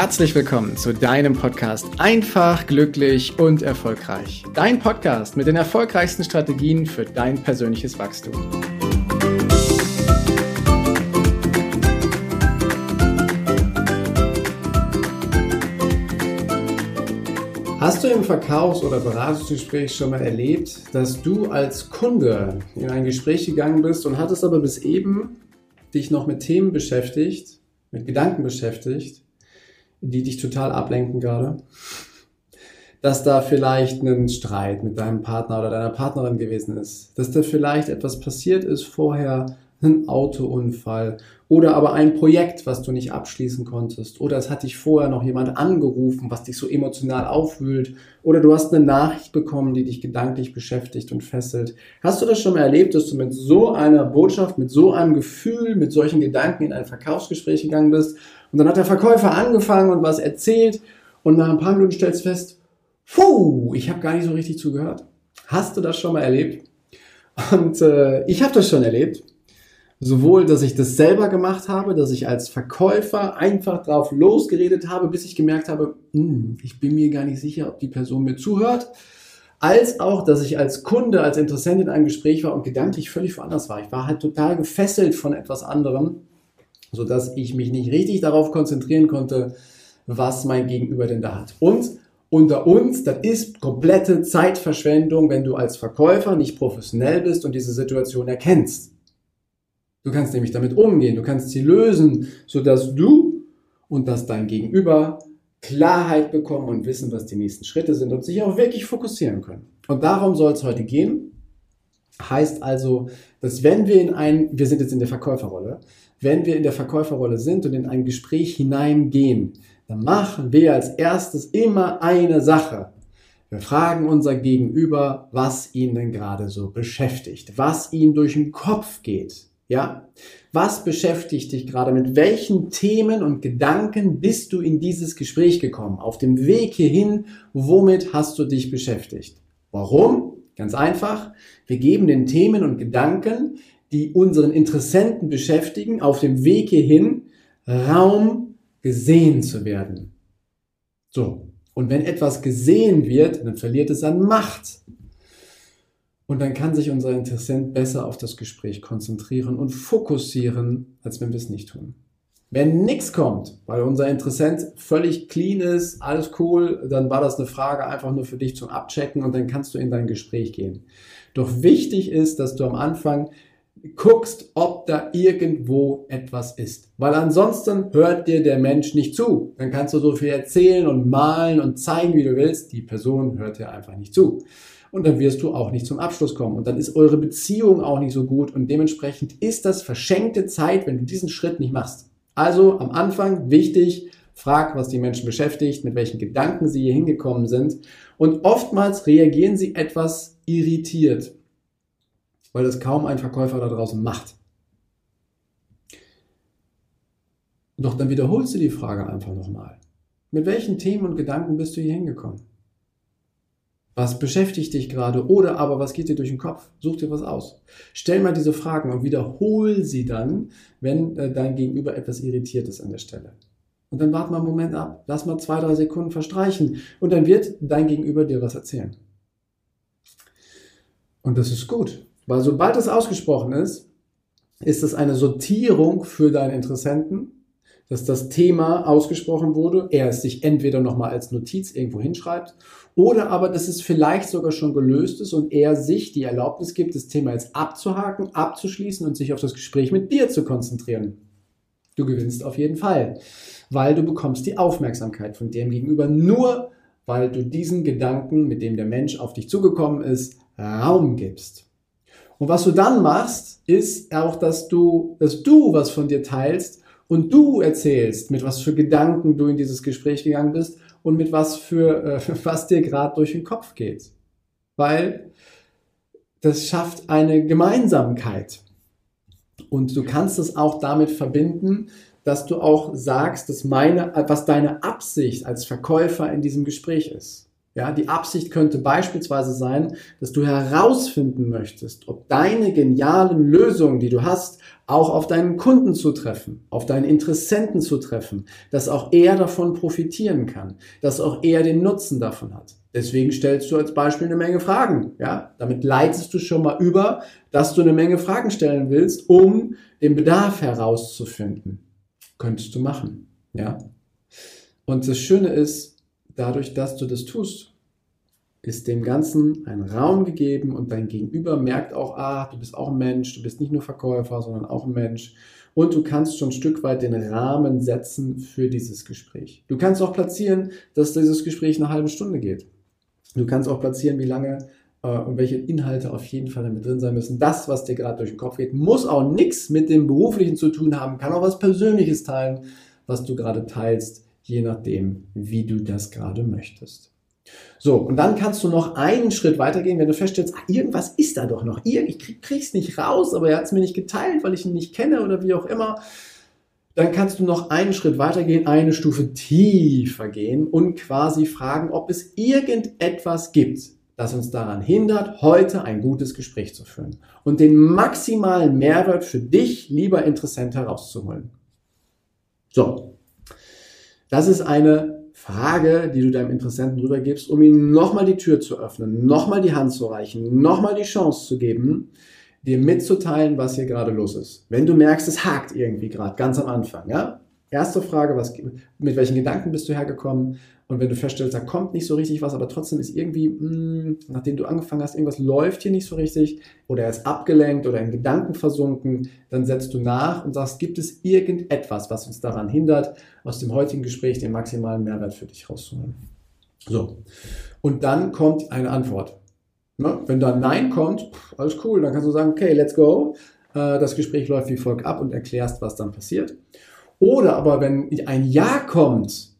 herzlich willkommen zu deinem Podcast Einfach, glücklich und erfolgreich. Dein Podcast mit den erfolgreichsten Strategien für dein persönliches Wachstum. Hast du im Verkaufs- oder Beratungsgespräch schon mal erlebt, dass du als Kunde in ein Gespräch gegangen bist und hattest aber bis eben dich noch mit Themen beschäftigt, mit Gedanken beschäftigt, die dich total ablenken gerade. Dass da vielleicht ein Streit mit deinem Partner oder deiner Partnerin gewesen ist. Dass da vielleicht etwas passiert ist vorher, ein Autounfall oder aber ein Projekt, was du nicht abschließen konntest oder es hat dich vorher noch jemand angerufen, was dich so emotional aufwühlt oder du hast eine Nachricht bekommen, die dich gedanklich beschäftigt und fesselt. Hast du das schon mal erlebt, dass du mit so einer Botschaft, mit so einem Gefühl, mit solchen Gedanken in ein Verkaufsgespräch gegangen bist und dann hat der Verkäufer angefangen und was erzählt und nach ein paar Minuten stellst fest, puh, ich habe gar nicht so richtig zugehört. Hast du das schon mal erlebt? Und äh, ich habe das schon erlebt. Sowohl, dass ich das selber gemacht habe, dass ich als Verkäufer einfach drauf losgeredet habe, bis ich gemerkt habe, hm, ich bin mir gar nicht sicher, ob die Person mir zuhört, als auch, dass ich als Kunde, als Interessent in einem Gespräch war und gedanklich völlig woanders war. Ich war halt total gefesselt von etwas anderem so dass ich mich nicht richtig darauf konzentrieren konnte, was mein Gegenüber denn da hat. Und unter uns, das ist komplette Zeitverschwendung, wenn du als Verkäufer nicht professionell bist und diese Situation erkennst. Du kannst nämlich damit umgehen, du kannst sie lösen, sodass du und dass dein Gegenüber Klarheit bekommen und wissen, was die nächsten Schritte sind und sich auch wirklich fokussieren können. Und darum soll es heute gehen. Heißt also, dass wenn wir in ein, wir sind jetzt in der Verkäuferrolle, wenn wir in der Verkäuferrolle sind und in ein Gespräch hineingehen, dann machen wir als erstes immer eine Sache. Wir fragen unser Gegenüber, was ihn denn gerade so beschäftigt, was ihm durch den Kopf geht. Ja? Was beschäftigt dich gerade? Mit welchen Themen und Gedanken bist du in dieses Gespräch gekommen? Auf dem Weg hierhin, womit hast du dich beschäftigt? Warum? Ganz einfach. Wir geben den Themen und Gedanken die unseren Interessenten beschäftigen, auf dem Weg hierhin Raum gesehen zu werden. So. Und wenn etwas gesehen wird, dann verliert es an Macht. Und dann kann sich unser Interessent besser auf das Gespräch konzentrieren und fokussieren, als wenn wir es nicht tun. Wenn nichts kommt, weil unser Interessent völlig clean ist, alles cool, dann war das eine Frage einfach nur für dich zum Abchecken und dann kannst du in dein Gespräch gehen. Doch wichtig ist, dass du am Anfang guckst, ob da irgendwo etwas ist. Weil ansonsten hört dir der Mensch nicht zu. Dann kannst du so viel erzählen und malen und zeigen, wie du willst. Die Person hört dir einfach nicht zu. Und dann wirst du auch nicht zum Abschluss kommen. Und dann ist eure Beziehung auch nicht so gut. Und dementsprechend ist das verschenkte Zeit, wenn du diesen Schritt nicht machst. Also am Anfang wichtig, frag, was die Menschen beschäftigt, mit welchen Gedanken sie hier hingekommen sind. Und oftmals reagieren sie etwas irritiert weil das kaum ein Verkäufer da draußen macht. Doch dann wiederholst du die Frage einfach nochmal. Mit welchen Themen und Gedanken bist du hier hingekommen? Was beschäftigt dich gerade oder aber was geht dir durch den Kopf? Such dir was aus. Stell mal diese Fragen und wiederhol sie dann, wenn äh, dein Gegenüber etwas irritiert ist an der Stelle. Und dann warte mal einen Moment ab, lass mal zwei, drei Sekunden verstreichen und dann wird dein Gegenüber dir was erzählen. Und das ist gut, weil sobald es ausgesprochen ist, ist es eine Sortierung für deinen Interessenten, dass das Thema ausgesprochen wurde, er es sich entweder nochmal als Notiz irgendwo hinschreibt oder aber, dass es vielleicht sogar schon gelöst ist und er sich die Erlaubnis gibt, das Thema jetzt abzuhaken, abzuschließen und sich auf das Gespräch mit dir zu konzentrieren. Du gewinnst auf jeden Fall, weil du bekommst die Aufmerksamkeit von dem gegenüber nur, weil du diesen Gedanken, mit dem der Mensch auf dich zugekommen ist, Raum gibst. Und was du dann machst, ist auch, dass du, dass du was von dir teilst und du erzählst, mit was für Gedanken du in dieses Gespräch gegangen bist und mit was für, äh, was dir gerade durch den Kopf geht. Weil das schafft eine Gemeinsamkeit. Und du kannst es auch damit verbinden, dass du auch sagst, dass meine, was deine Absicht als Verkäufer in diesem Gespräch ist. Ja, die Absicht könnte beispielsweise sein, dass du herausfinden möchtest, ob deine genialen Lösungen, die du hast, auch auf deinen Kunden zu treffen, auf deinen Interessenten zu treffen, dass auch er davon profitieren kann, dass auch er den Nutzen davon hat. Deswegen stellst du als Beispiel eine Menge Fragen. Ja, damit leitest du schon mal über, dass du eine Menge Fragen stellen willst, um den Bedarf herauszufinden. Könntest du machen. Ja. Und das Schöne ist, dadurch, dass du das tust, ist dem Ganzen ein Raum gegeben und dein Gegenüber merkt auch, ah, du bist auch ein Mensch, du bist nicht nur Verkäufer, sondern auch ein Mensch. Und du kannst schon ein Stück weit den Rahmen setzen für dieses Gespräch. Du kannst auch platzieren, dass dieses Gespräch eine halbe Stunde geht. Du kannst auch platzieren, wie lange äh, und welche Inhalte auf jeden Fall damit drin sein müssen. Das, was dir gerade durch den Kopf geht, muss auch nichts mit dem Beruflichen zu tun haben, kann auch was Persönliches teilen, was du gerade teilst je nachdem, wie du das gerade möchtest. So, und dann kannst du noch einen Schritt weitergehen, wenn du feststellst, ah, irgendwas ist da doch noch. Ich krieg, krieg's nicht raus, aber er hat es mir nicht geteilt, weil ich ihn nicht kenne oder wie auch immer. Dann kannst du noch einen Schritt weitergehen, eine Stufe tiefer gehen und quasi fragen, ob es irgendetwas gibt, das uns daran hindert, heute ein gutes Gespräch zu führen und den maximalen Mehrwert für dich, lieber Interessent, herauszuholen. So, das ist eine Frage, die du deinem Interessenten rübergibst, um ihm nochmal die Tür zu öffnen, nochmal die Hand zu reichen, nochmal die Chance zu geben, dir mitzuteilen, was hier gerade los ist. Wenn du merkst, es hakt irgendwie gerade, ganz am Anfang, ja? Erste Frage, was, mit welchen Gedanken bist du hergekommen? Und wenn du feststellst, da kommt nicht so richtig was, aber trotzdem ist irgendwie, mh, hm, nachdem du angefangen hast, irgendwas läuft hier nicht so richtig oder er ist abgelenkt oder in Gedanken versunken, dann setzt du nach und sagst, gibt es irgendetwas, was uns daran hindert, aus dem heutigen Gespräch den maximalen Mehrwert für dich rauszuholen? So. Und dann kommt eine Antwort. Ne? Wenn da Nein kommt, alles cool, dann kannst du sagen, okay, let's go. Äh, das Gespräch läuft wie folgt ab und erklärst, was dann passiert. Oder aber wenn ein Ja kommt,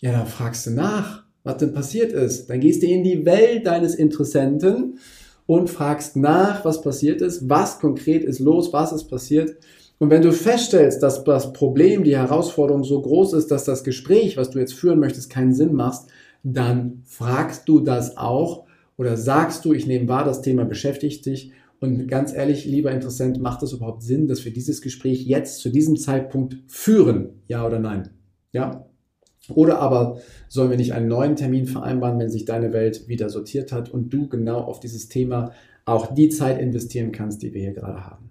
ja, dann fragst du nach, was denn passiert ist. Dann gehst du in die Welt deines Interessenten und fragst nach, was passiert ist, was konkret ist los, was ist passiert. Und wenn du feststellst, dass das Problem, die Herausforderung so groß ist, dass das Gespräch, was du jetzt führen möchtest, keinen Sinn macht, dann fragst du das auch oder sagst du, ich nehme wahr, das Thema beschäftigt dich. Und ganz ehrlich, lieber Interessent, macht es überhaupt Sinn, dass wir dieses Gespräch jetzt zu diesem Zeitpunkt führen? Ja oder nein? Ja? Oder aber sollen wir nicht einen neuen Termin vereinbaren, wenn sich deine Welt wieder sortiert hat und du genau auf dieses Thema auch die Zeit investieren kannst, die wir hier gerade haben.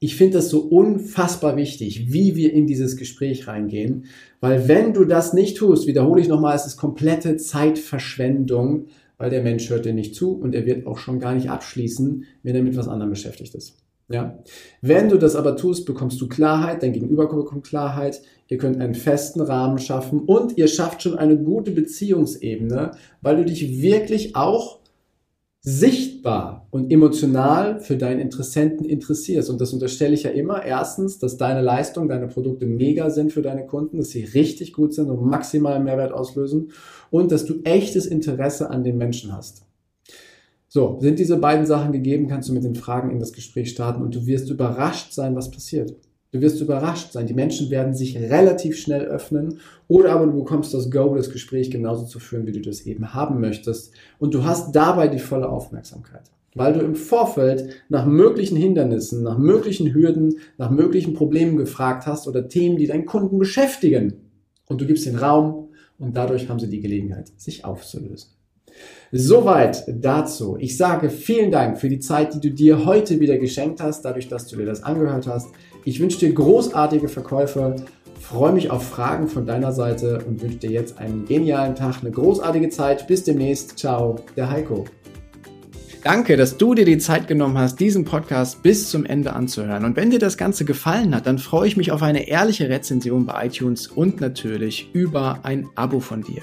Ich finde das so unfassbar wichtig, wie wir in dieses Gespräch reingehen, weil wenn du das nicht tust, wiederhole ich nochmal, es ist komplette Zeitverschwendung, weil der Mensch hört dir nicht zu und er wird auch schon gar nicht abschließen, wenn er mit was anderem beschäftigt ist. Ja. Wenn du das aber tust, bekommst du Klarheit, dein Gegenüber bekommt Klarheit, ihr könnt einen festen Rahmen schaffen und ihr schafft schon eine gute Beziehungsebene, weil du dich wirklich auch sichtbar und emotional für deinen Interessenten interessierst. Und das unterstelle ich ja immer. Erstens, dass deine Leistung, deine Produkte mega sind für deine Kunden, dass sie richtig gut sind und maximalen Mehrwert auslösen und dass du echtes Interesse an den Menschen hast. So, sind diese beiden Sachen gegeben, kannst du mit den Fragen in das Gespräch starten und du wirst überrascht sein, was passiert. Du wirst überrascht sein. Die Menschen werden sich relativ schnell öffnen oder aber du bekommst das Go, das Gespräch genauso zu führen, wie du das eben haben möchtest. Und du hast dabei die volle Aufmerksamkeit. Weil du im Vorfeld nach möglichen Hindernissen, nach möglichen Hürden, nach möglichen Problemen gefragt hast oder Themen, die deinen Kunden beschäftigen. Und du gibst den Raum und dadurch haben sie die Gelegenheit, sich aufzulösen. Soweit dazu. Ich sage vielen Dank für die Zeit, die du dir heute wieder geschenkt hast, dadurch, dass du dir das angehört hast. Ich wünsche dir großartige Verkäufe, freue mich auf Fragen von deiner Seite und wünsche dir jetzt einen genialen Tag, eine großartige Zeit. Bis demnächst. Ciao, der Heiko. Danke, dass du dir die Zeit genommen hast, diesen Podcast bis zum Ende anzuhören. Und wenn dir das Ganze gefallen hat, dann freue ich mich auf eine ehrliche Rezension bei iTunes und natürlich über ein Abo von dir.